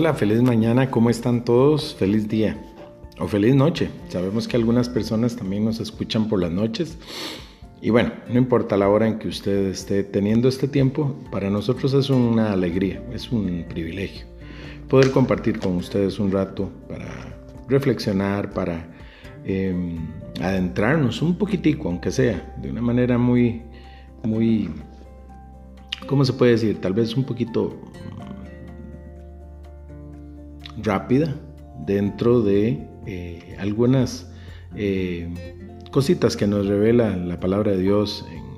Hola, feliz mañana, ¿cómo están todos? Feliz día o feliz noche. Sabemos que algunas personas también nos escuchan por las noches. Y bueno, no importa la hora en que usted esté teniendo este tiempo, para nosotros es una alegría, es un privilegio poder compartir con ustedes un rato para reflexionar, para em, adentrarnos un poquitico, aunque sea, de una manera muy, muy, ¿cómo se puede decir? Tal vez un poquito rápida dentro de eh, algunas eh, cositas que nos revela la palabra de Dios en,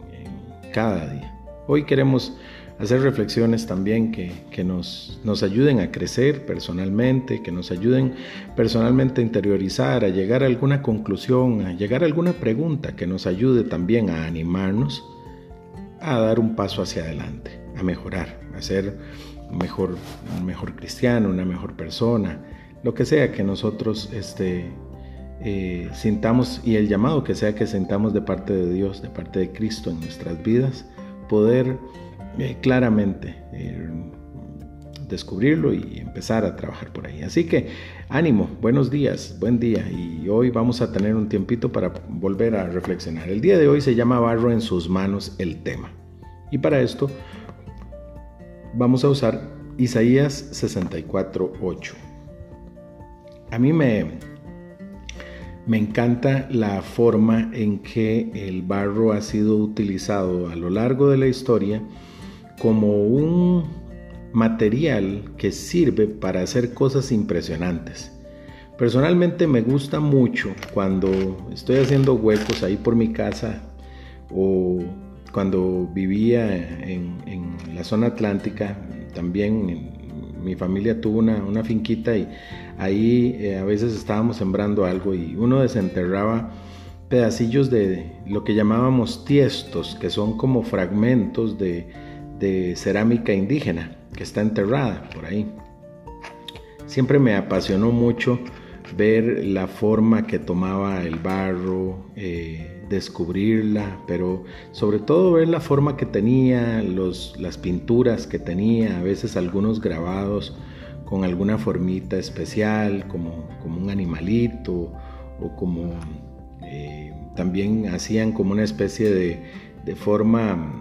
cada día. Hoy queremos hacer reflexiones también que, que nos, nos, ayuden a crecer personalmente, que nos ayuden personalmente a interiorizar, a llegar a alguna conclusión, a llegar a alguna pregunta que nos ayude también a animarnos a dar un paso hacia adelante, a mejorar, a ser mejor, un mejor cristiano, una mejor persona, lo que sea que nosotros este, eh, sintamos y el llamado que sea que sintamos de parte de Dios, de parte de Cristo en nuestras vidas, poder eh, claramente eh, descubrirlo y empezar a trabajar por ahí. Así que ánimo, buenos días, buen día y hoy vamos a tener un tiempito para volver a reflexionar. El día de hoy se llama Barro en sus manos el tema. Y para esto vamos a usar Isaías 64.8. A mí me, me encanta la forma en que el barro ha sido utilizado a lo largo de la historia como un material que sirve para hacer cosas impresionantes. Personalmente me gusta mucho cuando estoy haciendo huecos ahí por mi casa o cuando vivía en, la zona atlántica, también mi familia tuvo una, finquita y ahí eh, a veces estábamos sembrando algo y uno desenterraba pedacillos de lo que llamábamos tiestos, que son como fragmentos de, de cerámica indígena que está enterrada por ahí. Siempre me apasionó mucho ver la forma que tomaba el barro, eh, descubrirla, pero sobre todo ver la forma que tenía, los, las pinturas que tenía, a veces algunos grabados con alguna formita especial, como, como un animalito, o como eh, también hacían como una especie de, de forma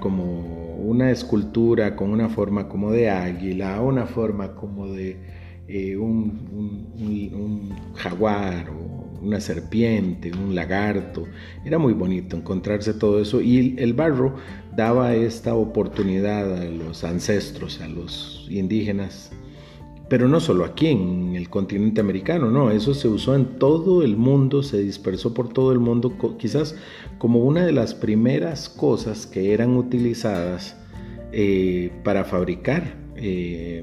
como una escultura con una forma como de águila, una forma como de eh, un, jaguar una serpiente, un lagarto. Era muy bonito encontrarse todo eso y el barro daba esta oportunidad a los ancestros, a los indígenas, pero no solo aquí en el continente americano, no, eso se usó en todo el mundo, se dispersó por todo el mundo, quizás como una de las primeras cosas que eran utilizadas eh, para fabricar. Eh,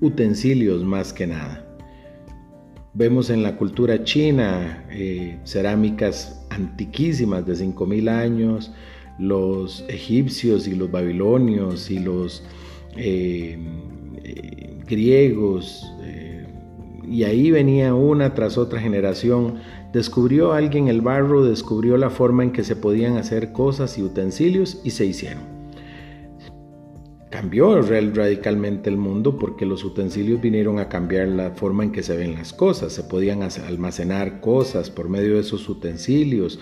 utensilios más que nada. Vemos en la cultura china eh, cerámicas antiquísimas de 5.000 años, los egipcios y los babilonios y los eh, eh, griegos, y ahí venía una tras otra generación. Descubrió alguien el barro, descubrió la forma en que se podían hacer cosas y utensilios y se hicieron cambió radicalmente el mundo porque los utensilios vinieron a cambiar la forma en que se ven las cosas. Se podían almacenar cosas por medio de esos utensilios,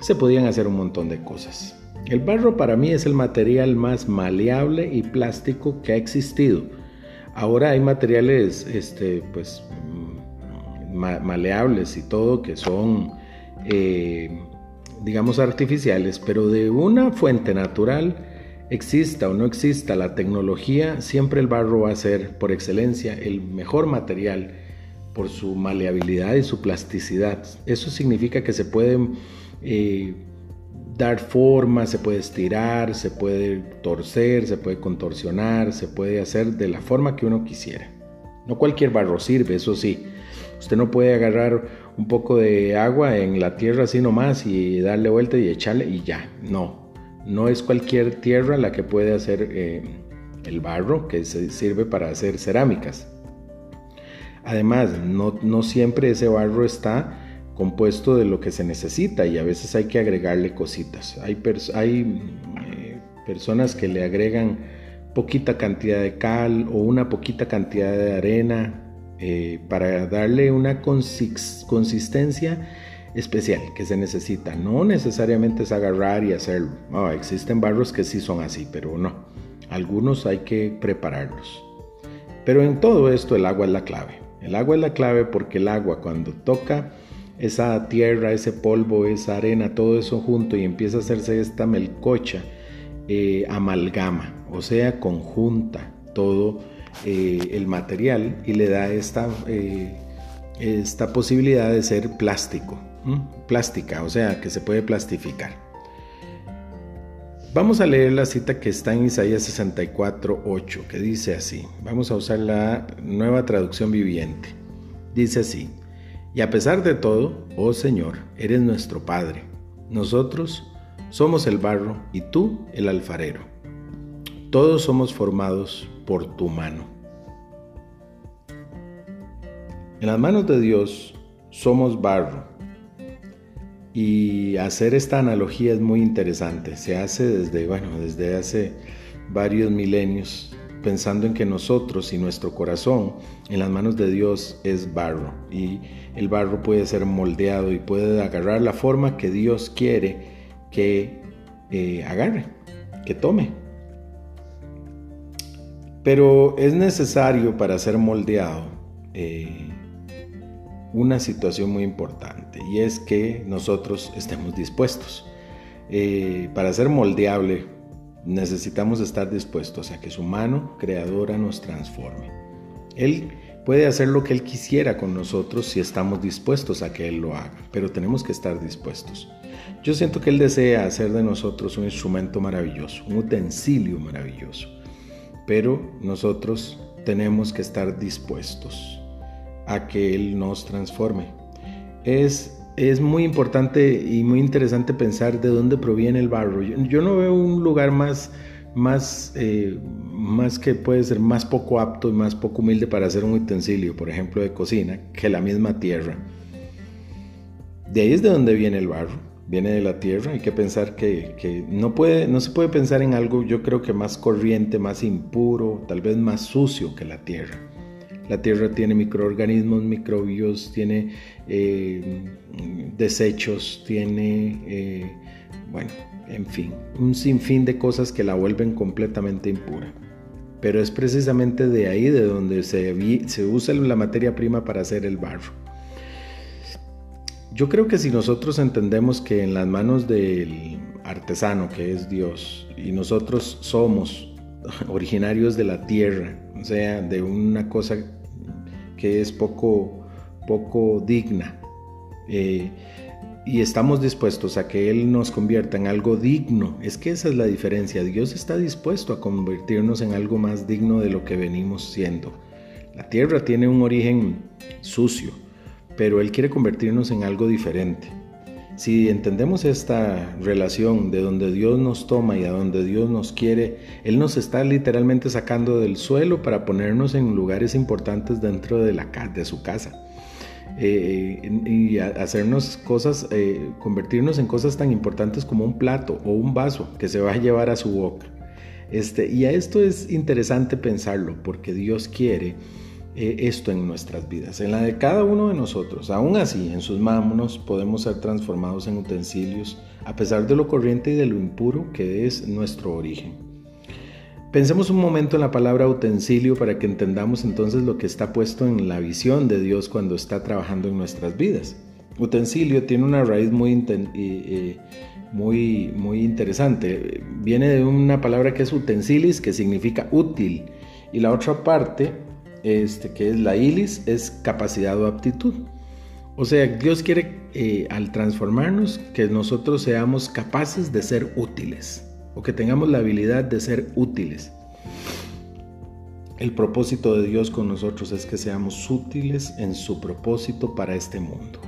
se podían hacer un montón de cosas. El barro para mí es el material más maleable y plástico que ha existido. Ahora hay materiales este, pues, mm, maleables y todo que son, eh, digamos, artificiales, pero de una fuente natural Exista o no exista la tecnología, siempre el barro va a ser por excelencia el mejor material por su maleabilidad y su plasticidad. Eso significa que se puede eh, dar forma, se puede estirar, se puede torcer, se puede contorsionar, se puede hacer de la forma que uno quisiera. No cualquier barro sirve, eso sí. Usted no puede agarrar un poco de agua en la tierra así nomás y darle vuelta y echarle y ya. No, no es cualquier tierra la que puede hacer eh, el barro que sirve para hacer cerámicas. Además, no, siempre ese barro está compuesto de lo que se necesita y a veces hay que agregarle cositas. Hay, hay eh, personas que le agregan poquita cantidad de cal o una poquita cantidad de arena eh, para darle una consistencia especial que se necesita. No necesariamente es agarrar y hacerlo. existen barros que sí son así, pero no. Algunos hay que prepararlos. Pero en todo esto el agua es la clave. El agua es la clave porque el agua cuando toca esa tierra, ese polvo, esa arena, todo eso junto y empieza a hacerse esta melcocha, eh, amalgama, o sea, conjunta todo eh, el material y le da esta, eh, esta posibilidad de ser plástico, plástica, o sea, que se puede plastificar. Vamos a leer la cita que está en Isaías 64, 8, que dice así. Vamos a usar la nueva traducción viviente. Dice así, y a pesar de todo, oh Señor, eres nuestro Padre. Nosotros somos el barro y tú el alfarero. Todos somos formados por tu mano. En las manos de Dios somos barro. Y hacer esta analogía es muy interesante. Se hace desde, bueno, desde hace varios milenios, pensando en que nosotros y nuestro corazón en las manos de Dios es barro. Y el barro puede ser moldeado y puede agarrar la forma que Dios quiere que eh, agarre, que tome. Pero es necesario para ser moldeado eh, una situación muy importante y es que nosotros estemos dispuestos. Eh, para ser moldeable necesitamos estar dispuestos a que su mano creadora nos transforme. Él puede hacer lo que Él quisiera con nosotros si estamos dispuestos a que Él lo haga, pero tenemos que estar dispuestos. Yo siento que Él desea hacer de nosotros un instrumento maravilloso, un utensilio maravilloso, pero nosotros tenemos que estar dispuestos a que Él nos transforme. Es, es muy importante y muy interesante pensar de dónde proviene el barro. Yo, no veo un lugar más, más, eh, más que puede ser más poco apto y más poco humilde para hacer un utensilio, por ejemplo, de cocina, que la misma tierra. De ahí es de donde viene el barro viene de la tierra, hay que pensar que, no, puede, no se puede pensar en algo yo creo que más corriente, más impuro, tal vez más sucio que la tierra. La tierra tiene microorganismos, microbios, tiene eh, desechos, tiene, eh, bueno, en fin, un sinfín de cosas que la vuelven completamente impura. Pero es precisamente de ahí de donde se, se usa la materia prima para hacer el barro. Yo creo que si nosotros entendemos que en las manos del artesano, que es Dios, y nosotros somos originarios de la tierra, o sea, de una cosa que es poco, poco digna, eh, y estamos dispuestos a que Él nos convierta en algo digno, es que esa es la diferencia. Dios está dispuesto a convertirnos en algo más digno de lo que venimos siendo. La tierra tiene un origen sucio, pero Él quiere convertirnos en algo diferente. Si entendemos esta relación de donde Dios nos toma y a donde Dios nos quiere, Él nos está literalmente sacando del suelo para ponernos en lugares importantes dentro de, la, de su casa. Eh, y hacernos cosas, eh, convertirnos en cosas tan importantes como un plato o un vaso que se va a llevar a su boca. Este, y a esto es interesante pensarlo porque Dios quiere esto en nuestras vidas, en la de cada uno de nosotros. Aún así, en sus manos podemos ser transformados en utensilios, a pesar de lo corriente y de lo impuro que es nuestro origen. Pensemos un momento en la palabra utensilio para que entendamos entonces lo que está puesto en la visión de Dios cuando está trabajando en nuestras vidas. Utensilio tiene una raíz muy, muy, muy interesante. Viene de una palabra que es utensilis, que significa útil, y la otra parte este, que es la ilis, es capacidad o aptitud. O sea, Dios quiere eh, al transformarnos que nosotros seamos capaces de ser útiles o que tengamos la habilidad de ser útiles. El propósito de Dios con nosotros es que seamos útiles en su propósito para este mundo.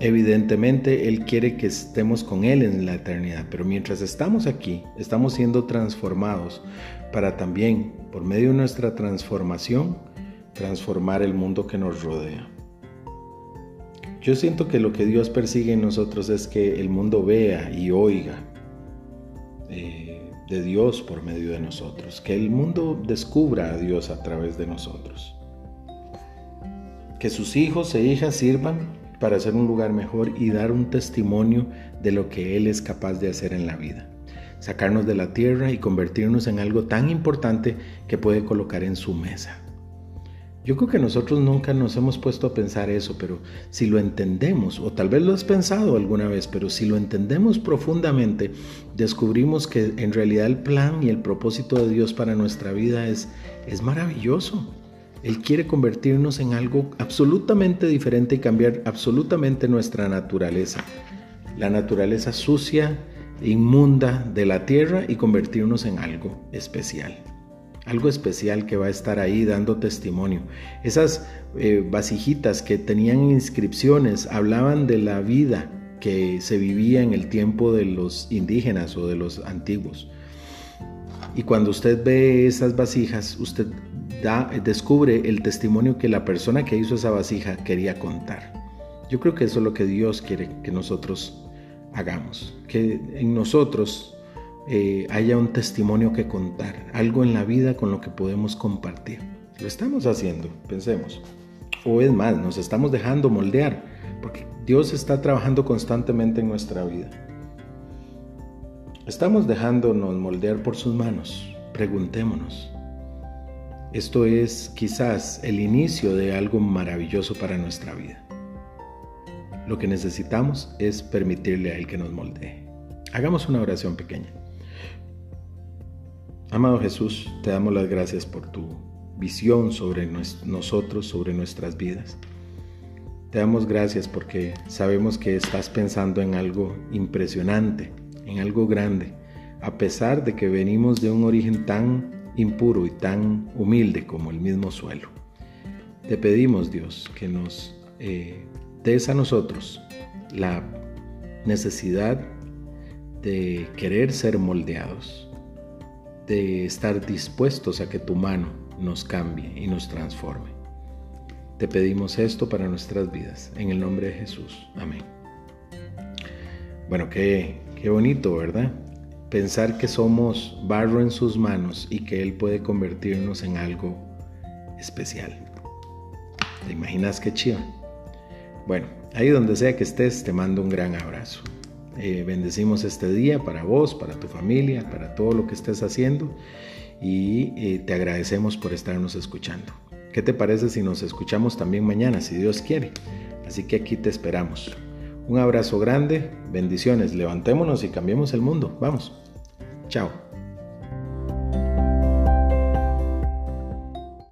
Evidentemente, Él quiere que estemos con Él en la eternidad, pero mientras estamos aquí, estamos siendo transformados para también, por medio de nuestra transformación, transformar el mundo que nos rodea. Yo siento que lo que Dios persigue en nosotros es que el mundo vea y oiga eh, de Dios por medio de nosotros, que el mundo descubra a Dios a través de nosotros. Que sus hijos e hijas sirvan para hacer un lugar mejor y dar un testimonio de lo que Él es capaz de hacer en la vida. Sacarnos de la tierra y convertirnos en algo tan importante que puede colocar en su mesa. Yo creo que nosotros nunca nos hemos puesto a pensar eso, pero si lo entendemos, o tal vez lo has pensado alguna vez, pero si lo entendemos profundamente, descubrimos que en realidad el plan y el propósito de Dios para nuestra vida es, es maravilloso. Él quiere convertirnos en algo absolutamente diferente y cambiar absolutamente nuestra naturaleza. La naturaleza sucia, inmunda de la tierra y convertirnos en algo especial algo especial que va a estar ahí dando testimonio. Esas eh, vasijitas que tenían inscripciones hablaban de la vida que se vivía en el tiempo de los indígenas o de los antiguos. Y cuando usted ve esas vasijas, usted da, descubre el testimonio que la persona que hizo esa vasija quería contar. Yo creo que eso es lo que Dios quiere que nosotros hagamos, que en nosotros eh, haya un testimonio que contar, algo en la vida con lo que podemos compartir. Lo estamos haciendo, pensemos. O es más, nos estamos dejando moldear, porque Dios está trabajando constantemente en nuestra vida. Estamos dejándonos moldear por sus manos. Preguntémonos. Esto es quizás el inicio de algo maravilloso para nuestra vida. Lo que necesitamos es permitirle a Él que nos moldee. Hagamos una oración pequeña. Amado Jesús, te damos las gracias por tu visión sobre nosotros, sobre nuestras vidas. Te damos gracias porque sabemos que estás pensando en algo impresionante, en algo grande, a pesar de que venimos de un origen tan impuro y tan humilde como el mismo suelo. Te pedimos, Dios, que nos eh, des a nosotros la necesidad de querer ser moldeados de estar dispuestos a que tu mano nos cambie y nos transforme. Te pedimos esto para nuestras vidas, en el nombre de Jesús. Amén. Bueno, qué, qué bonito, ¿verdad? Pensar que somos barro en sus manos y que Él puede convertirnos en algo especial. ¿Te imaginas qué chido? Bueno, ahí donde sea que estés, te mando un gran abrazo. Eh, bendecimos este día para vos, para tu familia, para todo lo que estés haciendo y eh, te agradecemos por estarnos escuchando. ¿Qué te parece si nos escuchamos también mañana, si Dios quiere? Así que aquí te esperamos. Un abrazo grande, bendiciones, levantémonos y cambiemos el mundo. Vamos. Chao.